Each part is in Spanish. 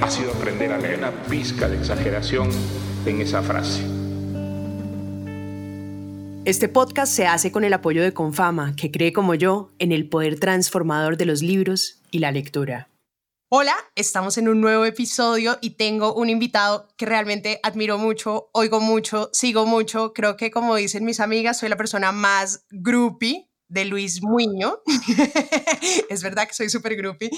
ha sido aprender a leer una pizca de exageración en esa frase. Este podcast se hace con el apoyo de Confama, que cree como yo en el poder transformador de los libros y la lectura. Hola, estamos en un nuevo episodio y tengo un invitado que realmente admiro mucho, oigo mucho, sigo mucho. Creo que como dicen mis amigas, soy la persona más groupie de Luis Muño. es verdad que soy súper groupie.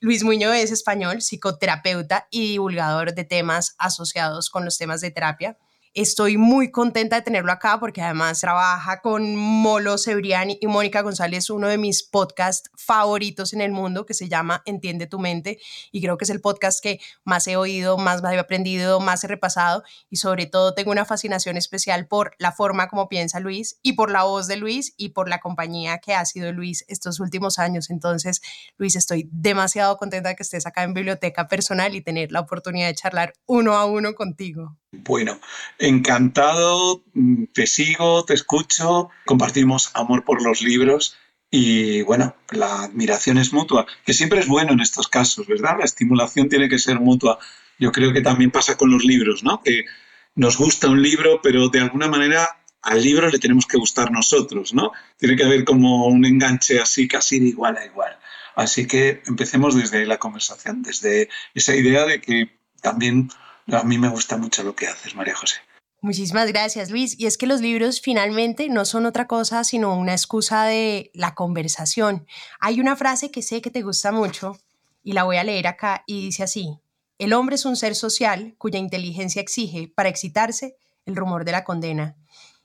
Luis Muño es español, psicoterapeuta y divulgador de temas asociados con los temas de terapia. Estoy muy contenta de tenerlo acá porque además trabaja con Molo Cebriani y Mónica González, uno de mis podcasts favoritos en el mundo que se llama Entiende tu mente y creo que es el podcast que más he oído, más he aprendido, más he repasado y sobre todo tengo una fascinación especial por la forma como piensa Luis y por la voz de Luis y por la compañía que ha sido Luis estos últimos años. Entonces, Luis, estoy demasiado contenta de que estés acá en Biblioteca Personal y tener la oportunidad de charlar uno a uno contigo. Bueno, encantado, mm, te sigo, te escucho, compartimos amor por los libros y bueno, la admiración es mutua, que siempre es bueno en estos casos, ¿verdad? La estimulación tiene que ser mutua. Yo creo que también pasa con los libros, ¿no? Que nos gusta un libro, pero de alguna manera al libro le tenemos que gustar nosotros, ¿no? Tiene que haber como un enganche así, casi de igual a igual. Así que empecemos desde la conversación, desde esa idea de que también a mí me gusta mucho lo que haces, María José. Muchísimas gracias, Luis. Y es que los libros finalmente no son otra cosa sino una excusa de la conversación. Hay una frase que sé que te gusta mucho y la voy a leer acá y dice así, el hombre es un ser social cuya inteligencia exige, para excitarse, el rumor de la condena.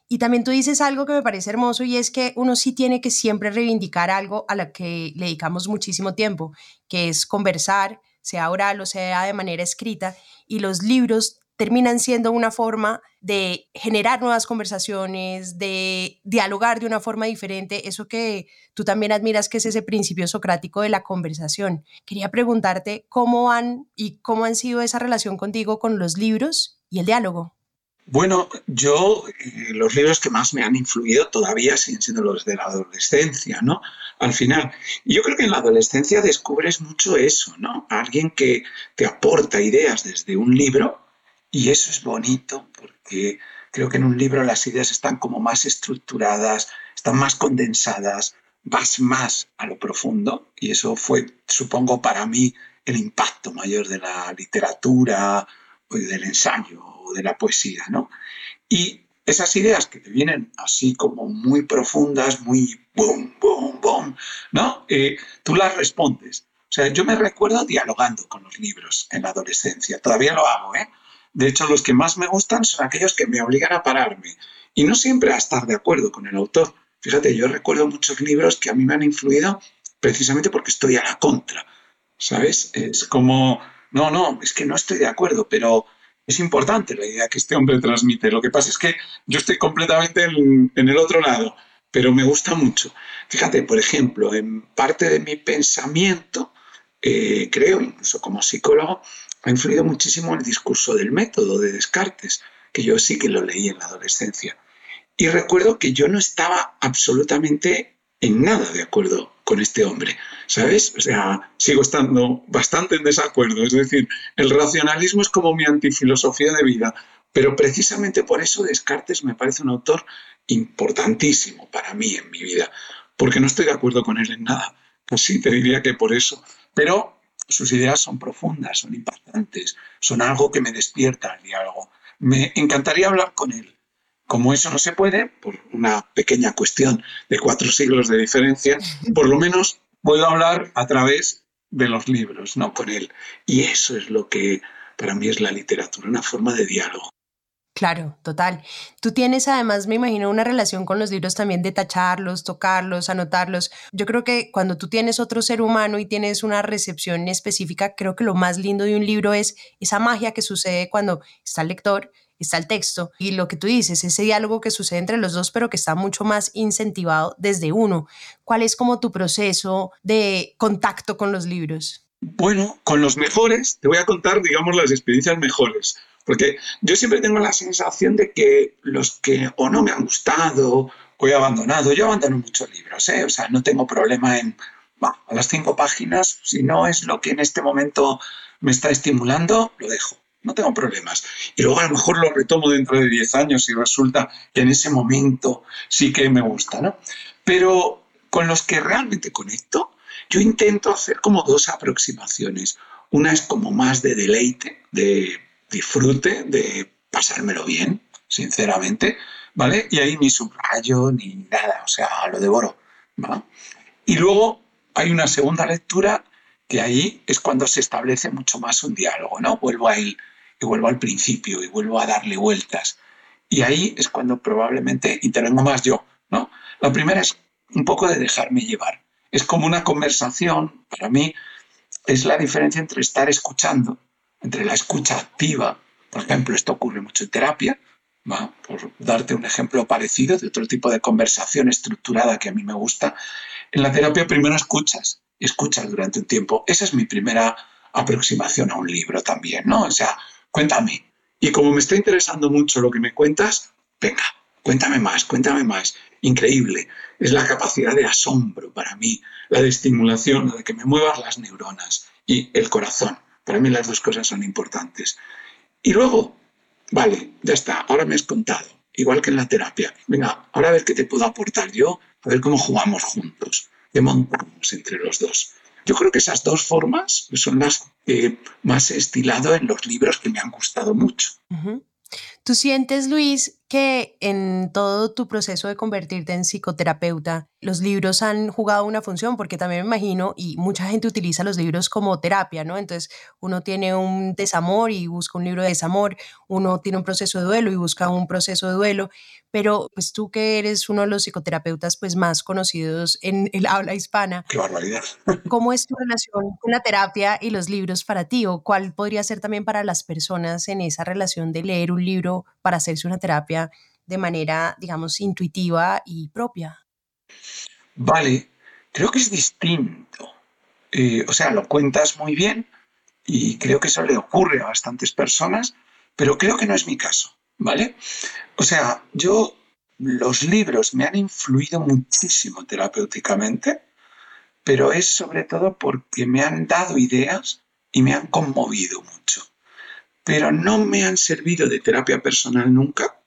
Y también tú dices algo que me parece hermoso y es que uno sí tiene que siempre reivindicar algo a lo que le dedicamos muchísimo tiempo, que es conversar, sea oral o sea de manera escrita, y los libros terminan siendo una forma de generar nuevas conversaciones, de dialogar de una forma diferente, eso que tú también admiras que es ese principio socrático de la conversación. Quería preguntarte cómo han y cómo han sido esa relación contigo con los libros y el diálogo. Bueno, yo eh, los libros que más me han influido todavía siguen siendo los de la adolescencia, ¿no? Al final, yo creo que en la adolescencia descubres mucho eso, ¿no? Alguien que te aporta ideas desde un libro y eso es bonito porque creo que en un libro las ideas están como más estructuradas, están más condensadas, vas más a lo profundo y eso fue, supongo, para mí el impacto mayor de la literatura o del ensayo de la poesía, ¿no? Y esas ideas que te vienen así como muy profundas, muy boom, boom, boom, ¿no? Eh, tú las respondes. O sea, yo me recuerdo dialogando con los libros en la adolescencia. Todavía lo hago, ¿eh? De hecho, los que más me gustan son aquellos que me obligan a pararme y no siempre a estar de acuerdo con el autor. Fíjate, yo recuerdo muchos libros que a mí me han influido precisamente porque estoy a la contra, ¿sabes? Es como, no, no, es que no estoy de acuerdo, pero es importante la idea que este hombre transmite. Lo que pasa es que yo estoy completamente en, el otro lado, pero me gusta mucho. Fíjate, por ejemplo, en parte de mi pensamiento, eh, creo, incluso como psicólogo, ha influido muchísimo el discurso del método de Descartes, que yo sí que lo leí en la adolescencia. Y recuerdo que yo no estaba absolutamente en nada de acuerdo con este hombre, ¿sabes? O sea, sigo estando bastante en desacuerdo. Es decir, el racionalismo es como mi antifilosofía de vida, pero precisamente por eso Descartes me parece un autor importantísimo para mí en mi vida, porque no estoy de acuerdo con él en nada. Casi te diría que por eso. Pero sus ideas son profundas, son impactantes, son algo que me despierta al diálogo. Me encantaría hablar con él como eso no se puede, por una pequeña cuestión de cuatro siglos de diferencia, por lo menos puedo hablar a través de los libros, no con él. Y eso es lo que para mí es la literatura, una forma de diálogo. Claro, total. Tú tienes además, me imagino, una relación con los libros también de tacharlos, tocarlos, anotarlos. Yo creo que cuando tú tienes otro ser humano y tienes una recepción específica, creo que lo más lindo de un libro es esa magia que sucede cuando está el lector, está el texto y lo que tú dices, ese diálogo que sucede entre los dos, pero que está mucho más incentivado desde uno. ¿Cuál es como tu proceso de contacto con los libros? Bueno, con los mejores, te voy a contar, digamos, las experiencias mejores. Porque yo siempre tengo la sensación de que los que o no me han gustado o he abandonado, yo abandono muchos libros, ¿eh? o sea, no tengo problema en, a las cinco páginas, si no es lo que en este momento me está estimulando, lo dejo, no tengo problemas. Y luego a lo mejor lo retomo dentro de diez años y resulta que en ese momento sí que me gusta, ¿no? Pero con los que realmente conecto, yo intento hacer como dos aproximaciones. Una es como más de deleite, de disfrute, de pasármelo bien, sinceramente, ¿vale? Y ahí ni subrayo ni nada, o sea, lo devoro, ¿vale? Y luego hay una segunda lectura que ahí es cuando se establece mucho más un diálogo, ¿no? Vuelvo a él y vuelvo al principio y vuelvo a darle vueltas. Y ahí es cuando probablemente intervengo más yo, ¿no? La primera es un poco de dejarme llevar. Es como una conversación, para mí, es la diferencia entre estar escuchando entre la escucha activa, por ejemplo, esto ocurre mucho en terapia, por darte un ejemplo parecido de otro tipo de conversación estructurada que a mí me gusta, en la terapia primero escuchas, escuchas durante un tiempo. Esa es mi primera aproximación a un libro también, ¿no? O sea, cuéntame. Y como me está interesando mucho lo que me cuentas, venga, cuéntame más, cuéntame más. Increíble. Es la capacidad de asombro para mí, la de estimulación, la de que me muevas las neuronas y el corazón. Para mí las dos cosas son importantes. Y luego, vale, ya está, ahora me has contado, igual que en la terapia. Venga, ahora a ver qué te puedo aportar yo, a ver cómo jugamos juntos, qué montamos entre los dos. Yo creo que esas dos formas son las que más he estilado en los libros que me han gustado mucho. ¿Tú sientes, Luis, que en todo tu proceso de convertirte en psicoterapeuta, los libros han jugado una función? Porque también me imagino, y mucha gente utiliza los libros como terapia, ¿no? Entonces, uno tiene un desamor y busca un libro de desamor, uno tiene un proceso de duelo y busca un proceso de duelo, pero pues tú que eres uno de los psicoterapeutas pues más conocidos en el habla hispana. ¡Qué barbaridad! ¿Cómo es tu relación con la terapia y los libros para ti? ¿O cuál podría ser también para las personas en esa relación de leer un libro para hacerse una terapia de manera, digamos, intuitiva y propia? Vale, creo que es distinto. Eh, o sea, lo cuentas muy bien y creo que eso le ocurre a bastantes personas, pero creo que no es mi caso. ¿vale? O sea, yo, los libros me han influido muchísimo terapéuticamente, pero es sobre todo porque me han dado ideas y me han conmovido mucho. Pero no me han servido de terapia personal nunca.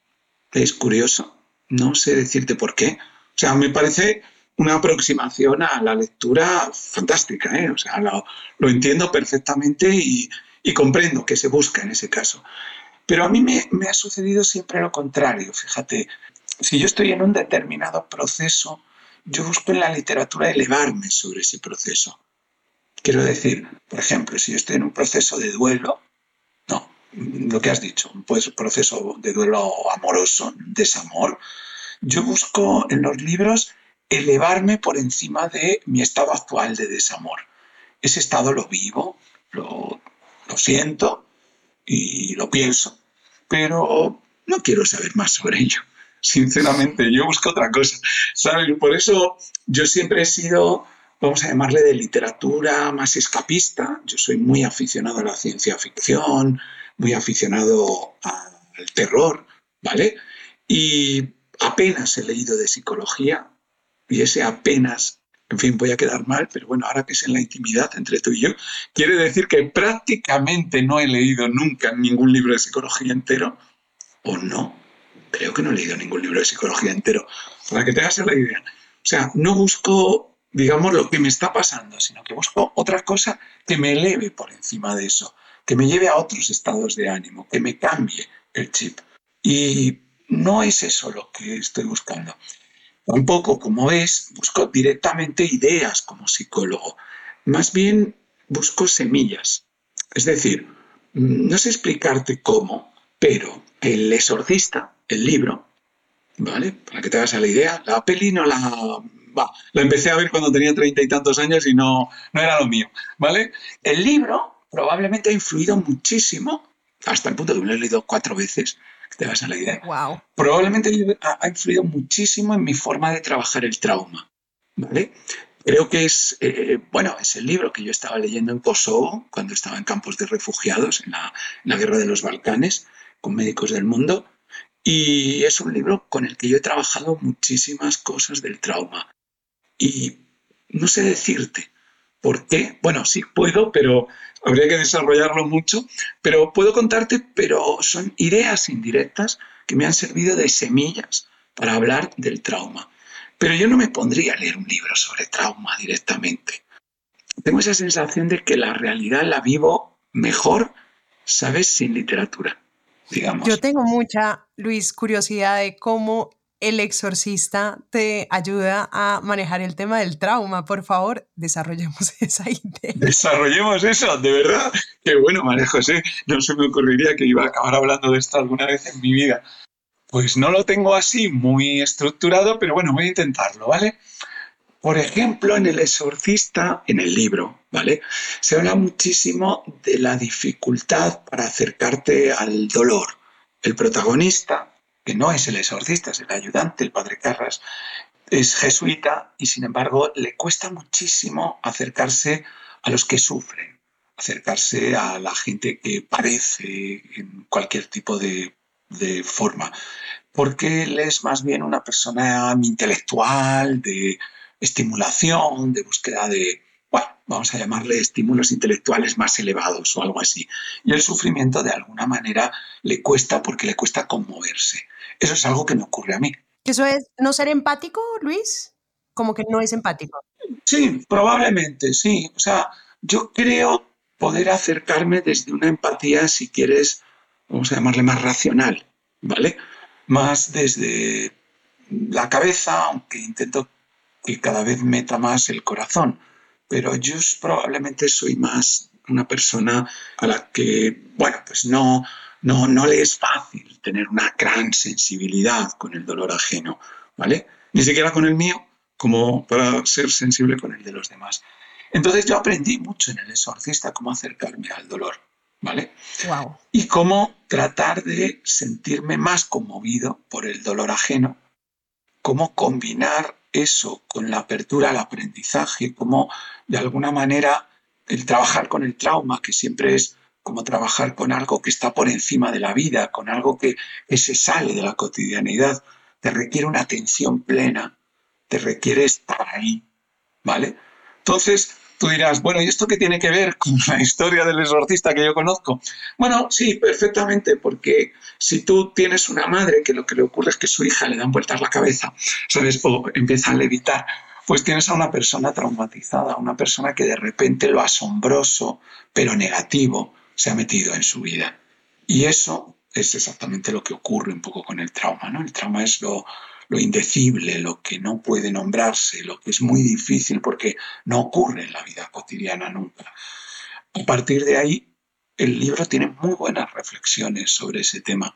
Es curioso, no sé decirte por qué. O sea, me parece una aproximación a la lectura fantástica, ¿eh? O sea, lo, entiendo perfectamente y, comprendo que se busca en ese caso. Pero a mí me, ha sucedido siempre lo contrario, fíjate. Si yo estoy en un determinado proceso, yo busco en la literatura elevarme sobre ese proceso. Quiero decir, por ejemplo, si yo estoy en un proceso de duelo, lo que has dicho, pues, proceso de duelo amoroso, desamor, yo busco en los libros elevarme por encima de mi estado actual de desamor. Ese estado lo vivo, lo, lo siento, y lo pienso, pero no quiero saber más sobre ello. Sinceramente, yo busco otra cosa. ¿sabes? Por eso yo siempre he sido, vamos a llamarle de literatura más escapista. Yo soy muy aficionado a la ciencia ficción, muy aficionado al terror, ¿vale? Y apenas he leído de psicología, y ese apenas en fin, voy a quedar mal, pero bueno, ahora que es en la intimidad entre tú y yo, quiere decir que prácticamente no he leído nunca ningún libro de psicología entero, o no, creo que no he leído ningún libro de psicología entero, para que te hagas la idea. O sea, no busco, digamos, lo que me está pasando, sino que busco otra cosa que me eleve por encima de eso, que me lleve a otros estados de ánimo, que me cambie el chip. Y no es eso lo que estoy buscando. Tampoco, como ves, busco directamente ideas como psicólogo. Más bien busco semillas. Es decir, no sé explicarte cómo, Pero El exorcista, el libro, ¿vale? Para que te hagas la idea, la peli no la... Va, la empecé a ver cuando tenía treinta y tantos años y no, no era lo mío, ¿vale? El libro probablemente ha influido muchísimo, hasta el punto de que lo he leído cuatro veces, que te vas a la idea. Wow. Probablemente ha influido muchísimo en mi forma de trabajar el trauma, ¿vale? Creo que es, eh, bueno, es el libro que yo estaba leyendo en Kosovo, cuando estaba en campos de refugiados, en la, en la guerra de los Balcanes, con médicos del mundo. Y es un libro con el que yo he trabajado muchísimas cosas del trauma. Y no sé decirte por qué. Bueno, sí puedo, pero habría que desarrollarlo mucho. Pero puedo contarte, pero son ideas indirectas que me han servido de semillas para hablar del trauma. Pero yo no me pondría a leer un libro sobre trauma directamente. Tengo esa sensación de que la realidad la vivo mejor, ¿sabes?, sin literatura, digamos. Yo tengo mucha, Luis, curiosidad de cómo el exorcista te ayuda a manejar el tema del trauma. Por favor, desarrollemos esa idea. Desarrollemos eso, de verdad. Qué bueno, María José. No se me ocurriría que iba a acabar hablando de esto alguna vez en mi vida. Pues no lo tengo así muy estructurado, pero bueno, voy a intentarlo, ¿vale? Por ejemplo, en El exorcista, en el libro, ¿vale? Se habla muchísimo de la dificultad para acercarte al dolor. El protagonista, que no es el exorcista, es el ayudante, el padre Carras, es jesuita y sin embargo le cuesta muchísimo acercarse a los que sufren, acercarse a la gente que parece en cualquier tipo de de forma, porque él es más bien una persona intelectual, de estimulación, de búsqueda de, vamos a llamarle estímulos intelectuales más elevados o algo así. Y el sufrimiento de alguna manera le cuesta porque le cuesta conmoverse. Eso es algo que me ocurre a mí. ¿Eso es no ser empático, Luis? Como que no es empático. Sí, probablemente, sí. O sea, yo creo poder acercarme desde una empatía, si quieres, vamos a llamarle más racional, ¿vale? Más desde la cabeza, aunque intento que cada vez meta más el corazón. Pero yo probablemente soy más una persona a la que, bueno, pues no, no, no le es fácil tener una gran sensibilidad con el dolor ajeno, ¿vale? Ni siquiera con el mío, como para ser sensible con el de los demás. Entonces yo aprendí mucho en el exorcista cómo acercarme al dolor. ¿vale? Y cómo tratar de sentirme más conmovido por el dolor ajeno, cómo combinar eso con la apertura al aprendizaje, cómo de alguna manera el trabajar con el trauma, que siempre es como trabajar con algo que está por encima de la vida, con algo que, que se sale de la cotidianidad, te requiere una atención plena, te requiere estar ahí, ¿vale? Entonces, Tú dirás, bueno, ¿y esto qué tiene que ver con la historia del exorcista que yo conozco? Bueno, sí, perfectamente, porque si tú tienes una madre que lo que le ocurre es que su hija le dan vueltas la cabeza, ¿sabes? O empieza a levitar, pues tienes a una persona traumatizada, una persona que de repente lo asombroso, pero negativo, se ha metido en su vida. Y eso es exactamente lo que ocurre un poco con el trauma, ¿no? El trauma es lo, lo indecible, lo que no puede nombrarse, lo que es muy difícil porque no ocurre en la vida cotidiana nunca. A partir de ahí, el libro tiene muy buenas reflexiones sobre ese tema.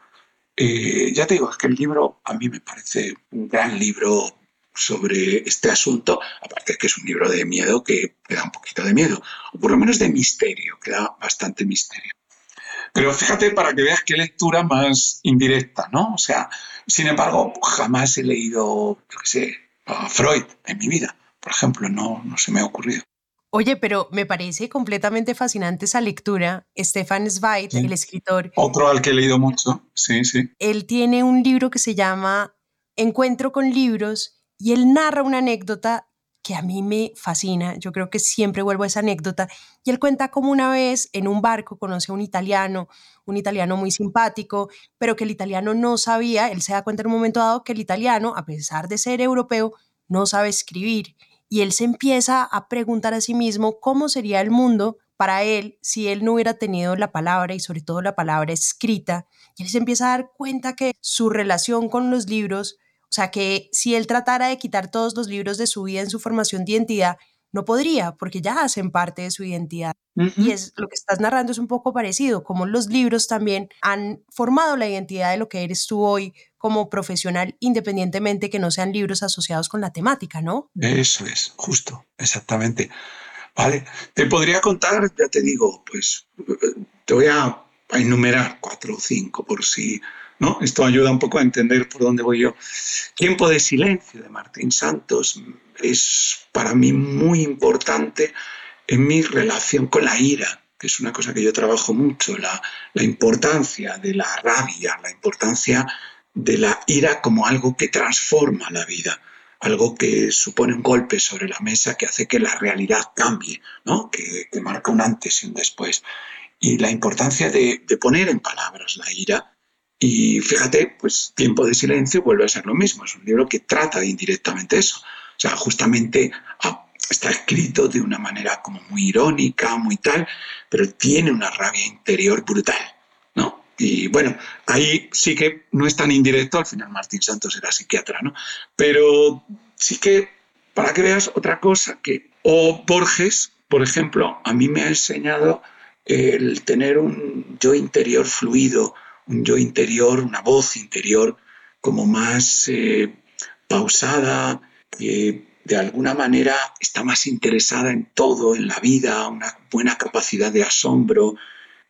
Eh, ya te digo, es que el libro a mí me parece un gran libro sobre este asunto, aparte de que es un libro de miedo que, da un poquito de miedo, o por lo menos de misterio, que da bastante misterio. Pero fíjate para que veas qué lectura más indirecta, ¿no? O sea, sin embargo, jamás he leído, yo qué sé, a Freud en mi vida, por ejemplo, no, no se me ha ocurrido. Oye, pero me parece completamente fascinante esa lectura. Stefan Zweig, el escritor. Otro al que he leído mucho, sí, sí. Él tiene un libro que se llama Encuentro con libros y él narra una anécdota que a mí me fascina, yo creo que siempre vuelvo a esa anécdota, y él cuenta como una vez en un barco conoce a un italiano, un italiano muy simpático, pero que el italiano no sabía, él se da cuenta en un momento dado que el italiano, a pesar de ser europeo, no sabe escribir, y él se empieza a preguntar a sí mismo cómo sería el mundo para él si él no hubiera tenido la palabra y sobre todo la palabra escrita, y él se empieza a dar cuenta que su relación con los libros o sea que si él tratara de quitar todos los libros de su vida en su formación de identidad, no podría porque ya hacen parte de su identidad. Y es lo que estás narrando es un poco parecido, como los libros también han formado la identidad de lo que eres tú hoy como profesional, independientemente que no sean libros asociados con la temática, ¿no? Eso es, justo, exactamente. Vale, te podría contar, ya te digo, pues te voy a, enumerar cuatro o cinco por si, ¿no? Esto ayuda un poco a entender por dónde voy yo. Tiempo de silencio de Martín Santos es para mí muy importante en mi relación con la ira, que es una cosa que yo trabajo mucho, la, la importancia de la rabia, la importancia de la ira como algo que transforma la vida, algo que supone un golpe sobre la mesa que hace que la realidad cambie, ¿no? que, marca un antes y un después. Y la importancia de, poner en palabras la ira. Y fíjate, pues Tiempo de Silencio vuelve a ser lo mismo, es un libro que trata indirectamente eso. O sea, justamente ah, está escrito de una manera como muy irónica, muy tal, pero tiene una rabia interior brutal y bueno, ahí sí que no es tan indirecto, al final Martín Santos era psiquiatra, ¿no? Pero sí que, para que veas otra cosa, que, o Borges, por ejemplo, a mí me ha enseñado el tener un yo interior fluido, un yo interior, una voz interior como más eh, pausada, que de alguna manera está más interesada en todo, en la vida, una buena capacidad de asombro,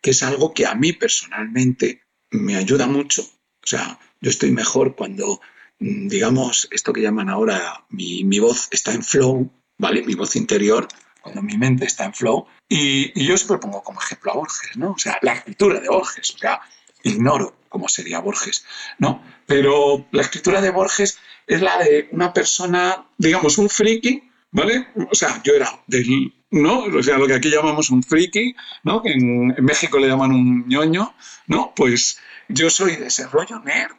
que es algo que a mí personalmente me ayuda mucho. O sea, yo estoy mejor cuando, mm, digamos, esto que llaman ahora, mi, voz está en flow, ¿vale? Mi voz interior, cuando mi mente está en flow. Y, yo siempre pongo como ejemplo a Borges, ¿no? O sea, la escritura de Borges, o sea, ignoro cómo sería Borges, ¿no? Pero la escritura de Borges es la de una persona, digamos, un friki, ¿vale? O sea, yo era del ¿no? O sea, lo que aquí llamamos un friki, ¿no? Que en, México le llaman un ñoño, ¿no? Pues yo soy de ese rollo nerd,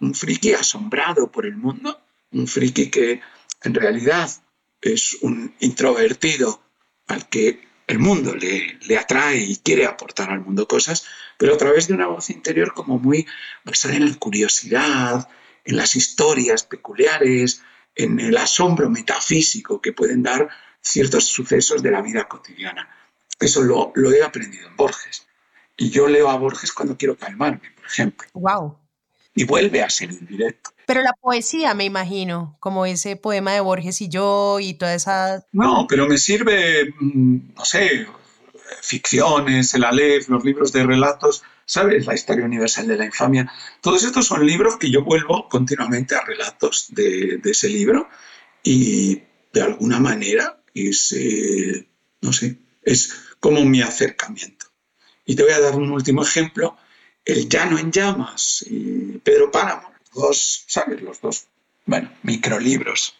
un friki asombrado por el mundo, un friki que en realidad es un introvertido al que el mundo le, le, atrae y quiere aportar al mundo cosas, pero a través de una voz interior como muy basada en la curiosidad, en las historias peculiares, en el asombro metafísico que pueden dar ciertos sucesos de la vida cotidiana. Eso lo, lo he aprendido en Borges. Y yo leo a Borges cuando quiero calmarme, por ejemplo. Wow. Y vuelve a ser indirecto. Pero la poesía, me imagino, como ese poema de Borges y yo y toda esa... No, pero me sirve, mm, no sé, ficciones, el Aleph, los libros de relatos, ¿sabes? La historia universal de la infamia. Todos estos son libros que yo vuelvo continuamente a relatos de, de ese libro y de alguna manera es, eh, no sé, es como mi acercamiento. Y te voy a dar un último ejemplo, El Llano en Llamas, y Pedro Páramo, dos, ¿sabes? Los dos, bueno, microlibros.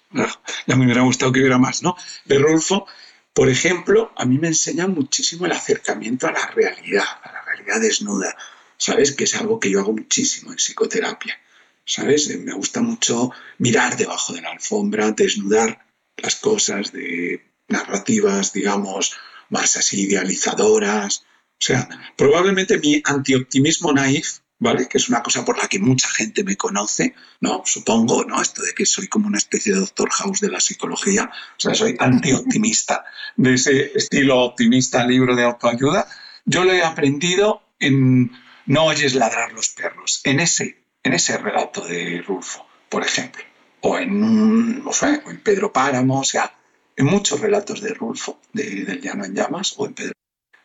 Ya me hubiera gustado que hubiera más, ¿no? De Rulfo, por ejemplo, a mí me enseña muchísimo el acercamiento a la realidad, a la realidad desnuda, ¿sabes? Que es algo que yo hago muchísimo en psicoterapia, ¿sabes? Me gusta mucho mirar debajo de la alfombra, desnudar las cosas de narrativas, digamos, más así idealizadoras. O sea, probablemente mi antioptimismo naif, ¿vale? Que es una cosa por la que mucha gente me conoce, ¿no? Supongo, ¿no? Esto de que soy como una especie de doctor House de la psicología. O sea, soy antioptimista, de ese estilo optimista libro de autoayuda. Yo lo he aprendido en No oyes ladrar los perros, en ese, en ese relato de Rulfo, por ejemplo o en, o sea, en Pedro Páramo, o sea, en muchos relatos de Rulfo, de, del Llano en Llamas, o en Pedro.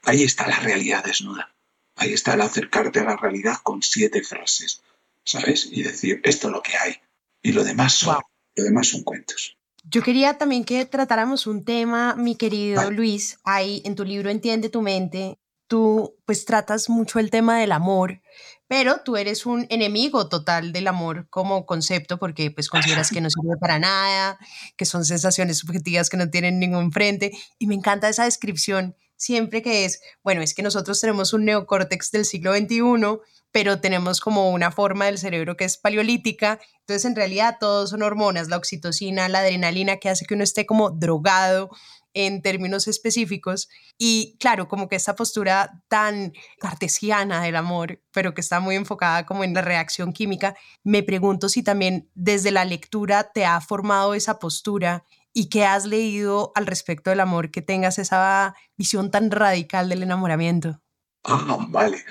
Ahí está la realidad desnuda. Ahí está el acercarte a la realidad con siete frases, ¿sabes? Y decir, esto es lo que hay. Y lo demás son, lo demás son cuentos. Yo quería también que tratáramos un tema, mi querido Luis. Ahí en tu libro Entiende tu mente, tú pues tratas mucho el tema del amor pero tú eres un enemigo total del amor como concepto porque pues consideras que no sirve para nada, que son sensaciones subjetivas que no tienen ningún frente y me encanta esa descripción siempre que es, bueno, es que nosotros tenemos un neocórtex del siglo XXI, pero tenemos como una forma del cerebro que es paleolítica, entonces en realidad todos son hormonas, la oxitocina, la adrenalina que hace que uno esté como drogado en términos específicos. Y claro, como que esta postura tan cartesiana del amor, pero que está muy enfocada como en la reacción química, me pregunto si también desde la lectura te ha formado esa postura y qué has leído al respecto del amor que tengas esa visión tan radical del enamoramiento. Ah, vale.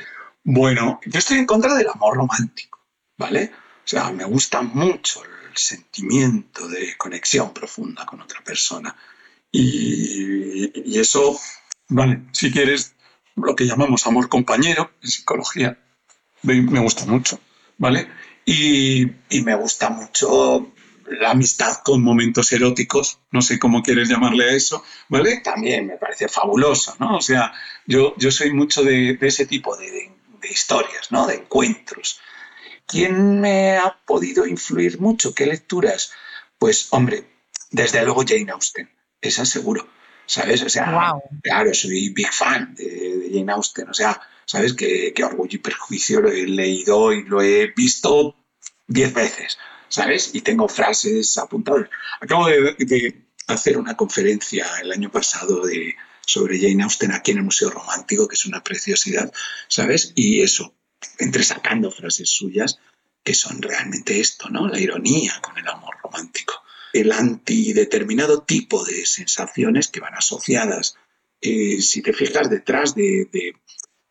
Bueno, yo estoy en contra del amor romántico, ¿vale? O sea, me gusta mucho el sentimiento de conexión profunda con otra persona. Y, eso, vale, si quieres, lo que llamamos amor compañero en psicología, me gusta mucho, ¿vale? Y, y me gusta mucho la amistad con momentos eróticos, no sé cómo quieres llamarle a eso, ¿vale? También me parece fabuloso, ¿no? O sea, yo, yo soy mucho de, ese tipo de, historias, ¿no? De encuentros. ¿Quién me ha podido influir mucho? ¿Qué lecturas? Pues, hombre, desde luego Jane Austen, esa seguro, ¿sabes? O sea, claro, soy big fan de, Jane Austen, o sea, ¿sabes? Que, que Orgullo y Perjuicio lo he leído y lo he visto diez veces. ¿Sabes? Y tengo frases apuntadas. Acabo de, hacer una conferencia el año pasado de, sobre Jane Austen aquí en el Museo Romántico, que es una preciosidad, ¿sabes? Y eso, entresacando frases suyas que son realmente esto, ¿no? La ironía con el amor romántico. El antideterminado tipo de sensaciones que van asociadas, eh, si te fijas detrás de,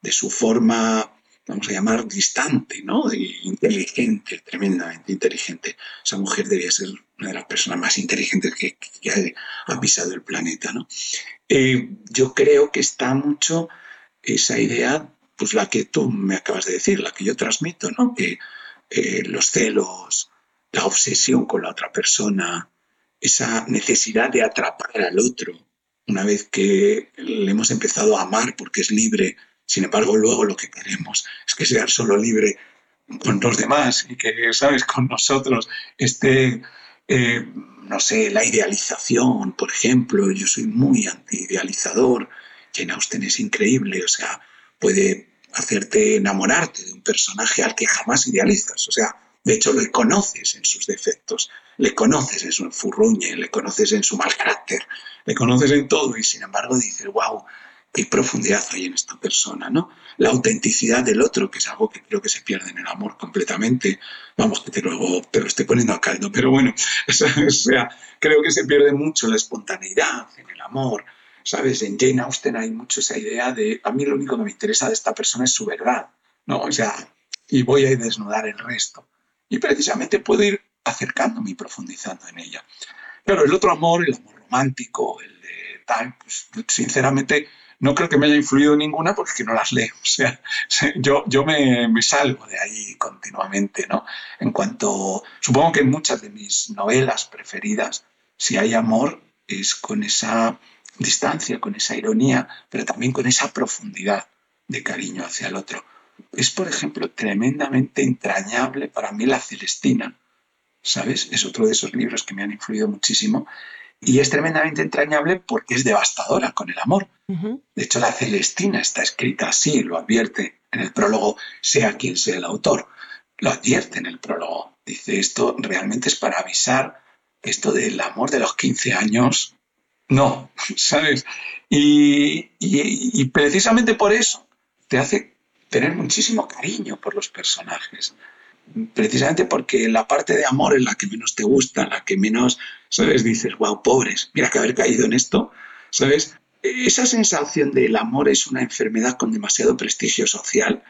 de su forma vamos a llamar, distante, ¿no? inteligente, tremendamente inteligente. Esa mujer debía ser una de las personas más inteligentes que, ha, pisado el planeta, ¿no? Eh, yo creo que está mucho esa idea, pues la que tú me acabas de decir, la que yo transmito, ¿no? Que eh, los celos, la obsesión con la otra persona, esa necesidad de atrapar al otro, una vez que le hemos empezado a amar porque es libre, sin embargo, luego lo que queremos es que sea solo libre con los demás y que, ¿sabes?, con nosotros esté, eh, no sé, la idealización, por ejemplo. Yo soy muy anti-idealizador. Jane Austen es increíble, o sea, puede hacerte enamorarte de un personaje al que jamás idealizas. O sea, de hecho, le conoces en sus defectos, le conoces en su furruñe, le conoces en su mal carácter, le conoces en todo y sin embargo dices, wow, qué profundidad hay en esta persona, ¿no? La autenticidad del otro, que es algo que creo que se pierde en el amor completamente. Vamos, que te lo, te lo estoy poniendo a caldo, pero bueno, o sea, creo que se pierde mucho la espontaneidad en el amor. ¿Sabes? En Jane Austen hay mucho esa idea de, a mí lo único que me interesa de esta persona es su verdad, ¿no? O sea, y voy a desnudar el resto. Y precisamente puedo ir acercándome y profundizando en ella. Pero el otro amor, el amor romántico, el de tal, pues sinceramente no creo que me haya influido ninguna porque que no las leo. O sea, yo, yo me, me, salgo de ahí continuamente, ¿no? En cuanto, supongo que en muchas de mis novelas preferidas, si hay amor, es con esa distancia, con esa ironía, pero también con esa profundidad de cariño hacia el otro. Es, por ejemplo, tremendamente entrañable para mí La Celestina, ¿sabes? Es otro de esos libros que me han influido muchísimo y es tremendamente entrañable porque es devastadora con el amor. De hecho, la Celestina está escrita así, lo advierte en el prólogo, sea quien sea el autor. Lo advierte en el prólogo. Dice, esto realmente es para avisar esto del amor de los 15 años. No, ¿sabes? Y, y precisamente por eso te hace tener muchísimo cariño por los personajes precisamente porque la parte de amor es la que menos te gusta, la que menos, ¿sabes? Dices, wow, pobres, mira que haber caído en esto, ¿sabes? Esa sensación del amor es una enfermedad con demasiado prestigio social.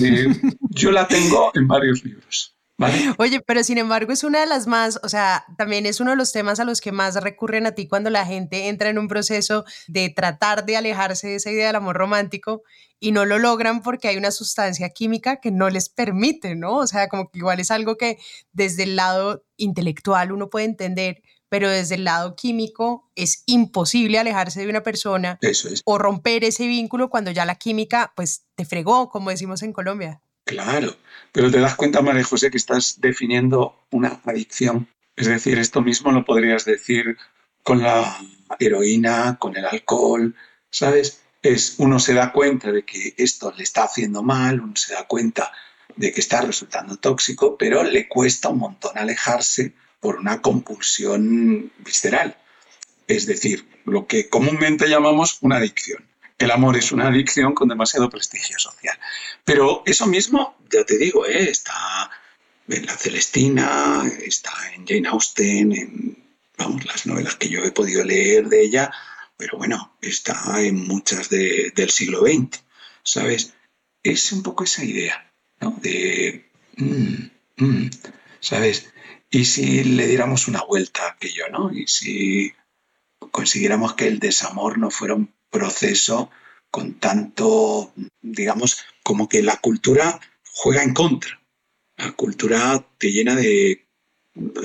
Eh, yo la tengo en varios libros. Oye, pero sin embargo es una de las más, o sea, también es uno de los temas a los que más recurren a ti cuando la gente entra en un proceso de tratar de alejarse de esa idea del amor romántico y no lo logran porque hay una sustancia química que no les permite, ¿no? O sea, como que igual es algo que desde el lado intelectual uno puede entender, pero desde el lado químico es imposible alejarse de una persona o romper ese vínculo cuando ya la química pues te fregó, como decimos en Colombia. Claro, pero te das cuenta, María José, que estás definiendo una adicción. Es decir, esto mismo lo podrías decir con la heroína, con el alcohol, ¿sabes? Es, uno se da cuenta de que esto le está haciendo mal, uno se da cuenta de que está resultando tóxico, pero le cuesta un montón alejarse por una compulsión visceral. Es decir, lo que comúnmente llamamos una adicción el amor es una adicción con demasiado prestigio social. Pero eso mismo, ya te digo, ¿eh? está en La Celestina, está en Jane Austen, en vamos, las novelas que yo he podido leer de ella, pero bueno, está en muchas del siglo XX, ¿sabes? Es un poco esa idea, ¿no? De, mm, mm, ¿sabes? Y si le diéramos una vuelta a aquello, ¿no? Y si consiguiéramos que el desamor no fuera un proceso con tanto, digamos, como que la cultura juega en contra. La cultura te llena de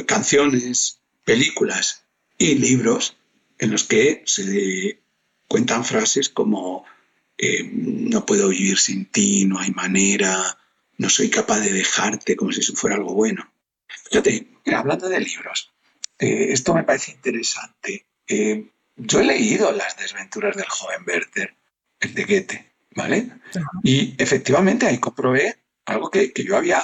canciones, películas y libros en los que se cuentan frases como eh, no puedo vivir sin ti, no hay manera, no soy capaz de dejarte, como si eso fuera algo bueno. Fíjate, hablando de libros, eh, esto me parece interesante. Eh, yo he leído Las desventuras del joven Werther, el de Goethe, ¿vale? Y efectivamente ahí comprobé algo que, yo había,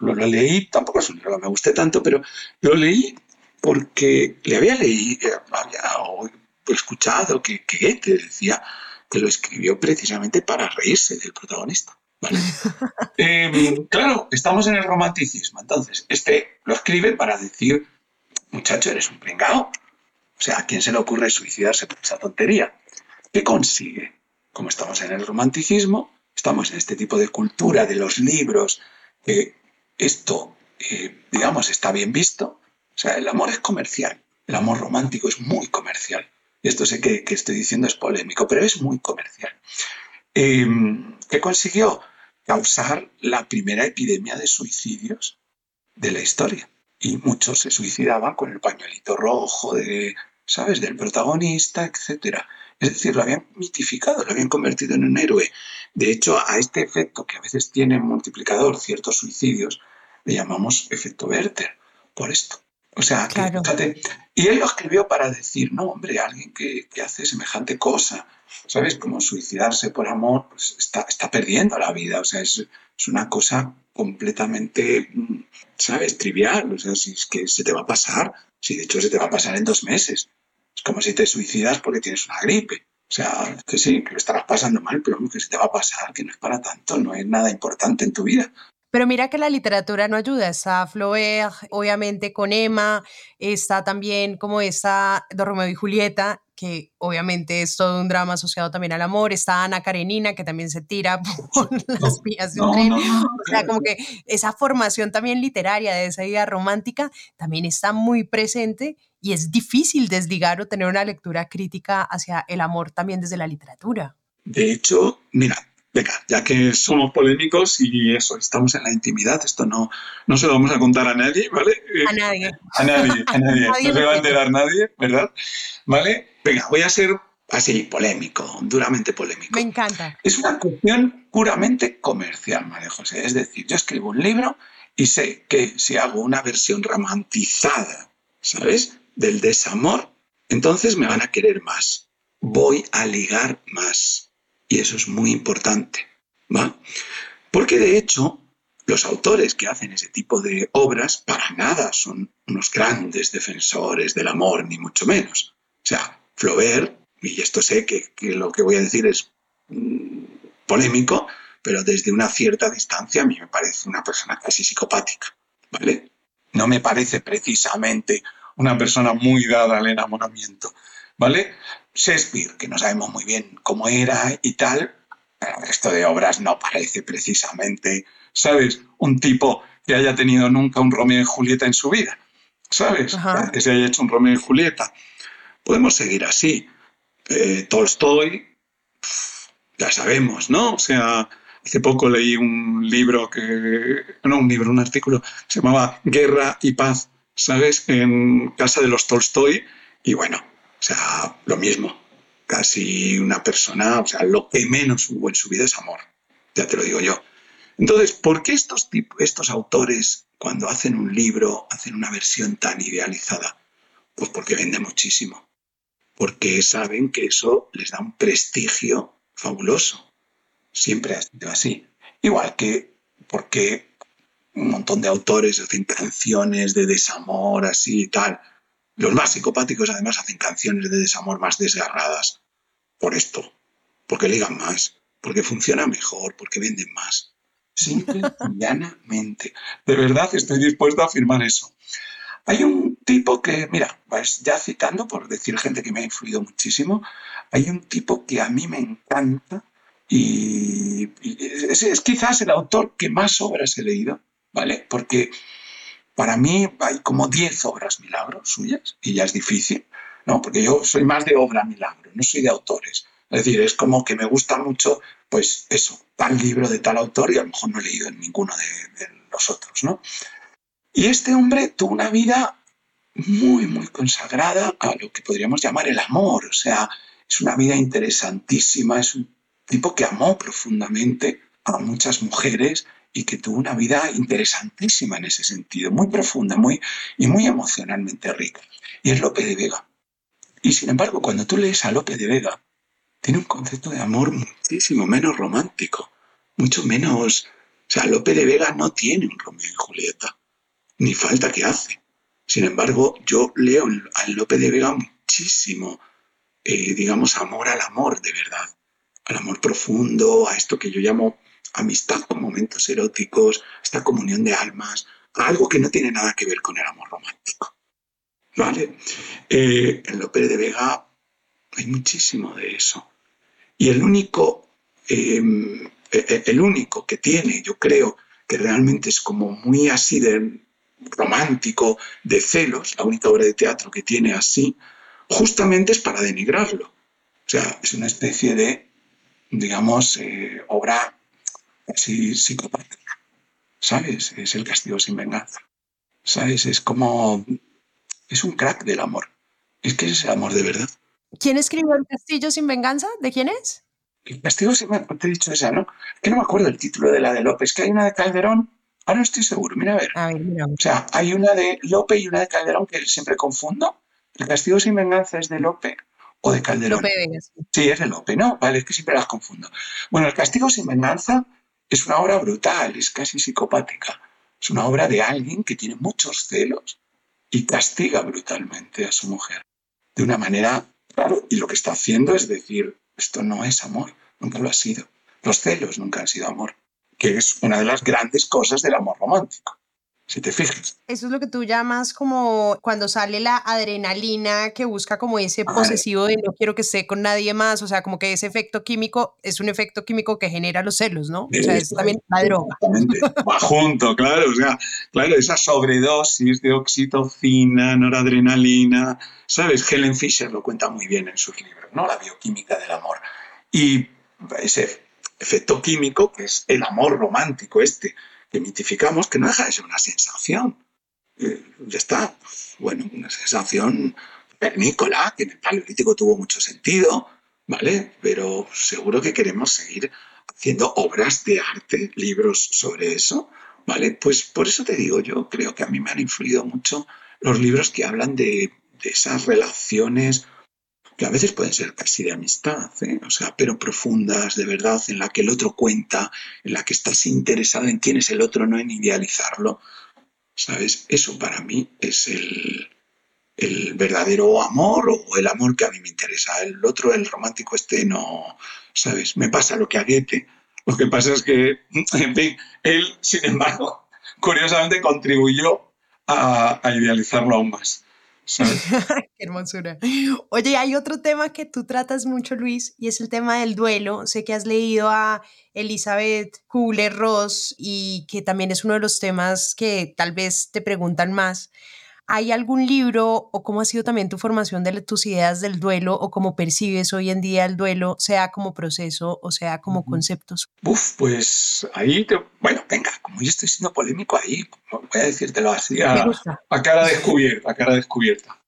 lo, leí, tampoco es un libro que me guste tanto, pero lo leí porque le había leído, eh, había escuchado que, que Goethe decía que lo escribió precisamente para reírse del protagonista. ¿vale? Em, claro, estamos en el romanticismo, entonces este lo escribe para decir, muchacho, eres un pringao, o sea, ¿a quién se le ocurre suicidarse por esa tontería? ¿Qué consigue? Como estamos en el romanticismo, estamos en este tipo de cultura de los libros, que esto, eh, digamos, está bien visto. O sea, el amor es comercial, el amor romántico es muy comercial. Esto sé que, estoy diciendo es polémico, pero es muy comercial. Em, ¿Qué consiguió? Causar la primera epidemia de suicidios de la historia. Y muchos se suicidaban con el pañuelito rojo de ¿sabes? Del protagonista, etc. Es decir, lo habían mitificado, lo habían convertido en un héroe. De hecho, a este efecto que a veces tiene multiplicador ciertos suicidios, le llamamos efecto Werther, por esto. O sea, fíjate, y él lo escribió para decir, no, hombre, alguien que, hace semejante cosa, ¿sabes? Como suicidarse por amor, pues está, está perdiendo la vida, o sea, es, es una cosa completamente, ¿sabes? Trivial, o sea, si es que se te va a pasar, si de hecho se te va a pasar en dos meses, es como si te suicidas porque tienes una gripe. O sea, que sí, que lo estarás pasando mal, pero que se te va a pasar, que no es para tanto, no es nada importante en tu vida. Pero mira que la literatura no ayuda. Está Flaubert, obviamente con Emma, está también como esta de Romeo y Julieta, que obviamente es todo un drama asociado también al amor. Está Ana Karenina, que también se tira por las vías de un tren. o sea, como que esa formación también literaria de esa idea romántica también está muy presente y es difícil desligar o tener una lectura crítica hacia el amor también desde la literatura. De hecho, mira, venga, ya que somos polémicos y eso, estamos en la intimidad, esto no, no se lo vamos a contar a nadie, ¿vale? Eh, a nadie. A nadie, a nadie. no se va a enterar nadie, ¿verdad? ¿Vale? Venga, voy a ser así, polémico, duramente polémico. Me encanta. Es una cuestión puramente comercial, María José. Es decir, yo escribo un libro y sé que si hago una versión romantizada, ¿sabes? Del desamor, entonces me van a querer más. Voy a ligar más. Y eso es muy importante. ¿va? Porque de hecho, los autores que hacen ese tipo de obras para nada son unos grandes defensores del amor, ni mucho menos. O sea, Flaubert, y esto sé que, lo que voy a decir es mm, polémico, pero desde una cierta distancia a mí me parece una persona casi psicopática, ¿vale? No me parece precisamente una persona muy dada al enamoramiento, ¿vale? Shakespeare, que no sabemos muy bien cómo era y tal, esto de obras no parece precisamente, ¿sabes? Un tipo que haya tenido nunca un Romeo y Julieta en su vida, ¿sabes? Que se haya hecho un Romeo y Julieta. Podemos seguir así. Eh, Tolstoy, ya sabemos, ¿no? O sea, hace poco leí un libro que, no un libro, un artículo, se llamaba Guerra y Paz ¿sabes? En casa de los Tolstoy y bueno, o sea, lo mismo. Casi una persona, o sea, lo que menos hubo en su vida es amor. Ya te lo digo yo. Entonces, ¿por qué estos, estos autores, cuando hacen un libro, hacen una versión tan idealizada? Pues porque vende muchísimo. Porque saben que eso les da un prestigio fabuloso. Siempre ha sido así. Igual que porque un montón de autores hacen canciones de desamor así y tal. Los más psicopáticos además hacen canciones de desamor más desgarradas. Por esto, porque ligan más, porque funciona mejor, porque venden más. Simple y llanamente. De verdad estoy dispuesto a afirmar eso. Hay un tipo que, mira, ya citando por decir gente que me ha influido muchísimo, hay un tipo que a mí me encanta y, es, es, quizás el autor que más obras he leído, ¿vale? Porque para mí hay como 10 obras milagros suyas y ya es difícil, ¿no? Porque yo soy más de obra milagro, no soy de autores. Es decir, es como que me gusta mucho, pues eso, tal libro de tal autor y a lo mejor no he leído en ninguno de, de los otros, ¿no? Y este hombre tuvo una vida muy, muy consagrada a lo que podríamos llamar el amor. O sea, es una vida interesantísima, es un tipo que amó profundamente a muchas mujeres y que tuvo una vida interesantísima en ese sentido, muy profunda muy, y muy emocionalmente rica. Y es Lope de Vega. Y sin embargo, cuando tú lees a Lope de Vega, tiene un concepto de amor muchísimo menos romántico, mucho menos... O sea, Lope de Vega no tiene un Romeo y Julieta ni falta que hace. Sin embargo, yo leo al Lope de Vega muchísimo, eh, digamos, amor al amor de verdad, al amor profundo, a esto que yo llamo amistad con momentos eróticos, esta comunión de almas, algo que no tiene nada que ver con el amor romántico. ¿Vale? Eh, en Lope de Vega hay muchísimo de eso. Y el único, em, e, e, el único que tiene, yo creo, que realmente es como muy así de romántico de celos, la única obra de teatro que tiene así, justamente es para denigrarlo. O sea, es una especie de, digamos, eh, obra así psicopática. ¿Sabes? Es el castigo sin venganza. ¿Sabes? Es como... Es un crack del amor. Es que es el amor de verdad. ¿Quién escribió El Castillo sin venganza? ¿De quién es? El Castillo sin venganza, te he dicho esa, ¿no? Que no me acuerdo el título de la de López, que hay una de Calderón Ahora no estoy seguro, mira a ver. A ver mira. O sea, hay una de Lope y una de Calderón que siempre confundo. ¿El castigo sin venganza es de Lope o de Calderón? Vegas. Sí, es de Lope, ¿no? Vale, es que siempre las confundo. Bueno, el castigo sin venganza es una obra brutal, es casi psicopática. Es una obra de alguien que tiene muchos celos y castiga brutalmente a su mujer. De una manera, claro, y lo que está haciendo es decir, esto no es amor, nunca lo ha sido. Los celos nunca han sido amor que es una de las grandes cosas del amor romántico. Si te fijas. Eso es lo que tú llamas como cuando sale la adrenalina que busca como ese posesivo de no quiero que esté con nadie más, o sea, como que ese efecto químico es un efecto químico que genera los celos, ¿no? O sea, es también la droga. Va junto, claro, o sea, claro, esa sobredosis de oxitocina, noradrenalina, ¿sabes? Helen Fisher lo cuenta muy bien en sus libros, ¿no? La bioquímica del amor. Y ese efecto químico, que es el amor romántico este que mitificamos, que no deja de ser una sensación. Eh, ya está, bueno, una sensación pernícola, que en el paleolítico tuvo mucho sentido, ¿vale? Pero seguro que queremos seguir haciendo obras de arte, libros sobre eso, ¿vale? Pues por eso te digo, yo creo que a mí me han influido mucho los libros que hablan de, de esas relaciones que a veces pueden ser casi de amistad, ¿eh? o sea, pero profundas, de verdad, en la que el otro cuenta, en la que estás interesado en quién es el otro, no en idealizarlo. ¿Sabes? Eso para mí es el, el verdadero amor o el amor que a mí me interesa. El otro, el romántico este, no, ¿sabes? Me pasa lo que a Goethe. Lo que pasa es que, en fin, él, sin embargo, curiosamente contribuyó a, a idealizarlo aún más. Qué hermosura. Oye, hay otro tema que tú tratas mucho, Luis, y es el tema del duelo. Sé que has leído a Elizabeth Kubler-Ross y que también es uno de los temas que tal vez te preguntan más. ¿Hay algún libro o cómo ha sido también tu formación de tus ideas del duelo o cómo percibes hoy en día el duelo, sea como proceso o sea como conceptos? Uf, pues ahí, te, bueno, venga, como yo estoy siendo polémico ahí, voy a decírtelo así a, a cara descubierta, a cara descubierta.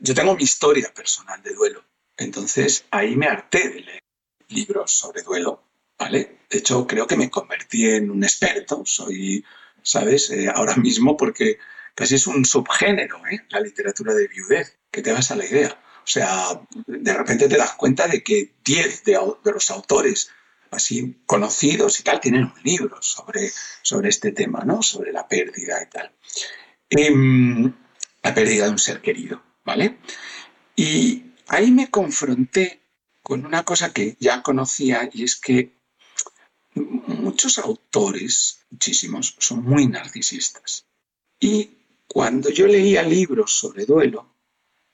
Yo tengo mi historia personal de duelo, entonces ahí me harté de leer libros sobre duelo, ¿vale? De hecho, creo que me convertí en un experto, soy, ¿sabes? Eh, ahora mismo porque casi es un subgénero, ¿eh? la literatura de viudez, que te vas a la idea. O sea, de repente te das cuenta de que 10 de, los autores así conocidos y tal tienen un libro sobre, sobre este tema, ¿no? Sobre la pérdida y tal. Em, la pérdida de un ser querido, ¿vale? Y ahí me confronté con una cosa que ya conocía y es que muchos autores, muchísimos, son muy narcisistas. Y cuando yo leía libros sobre duelo,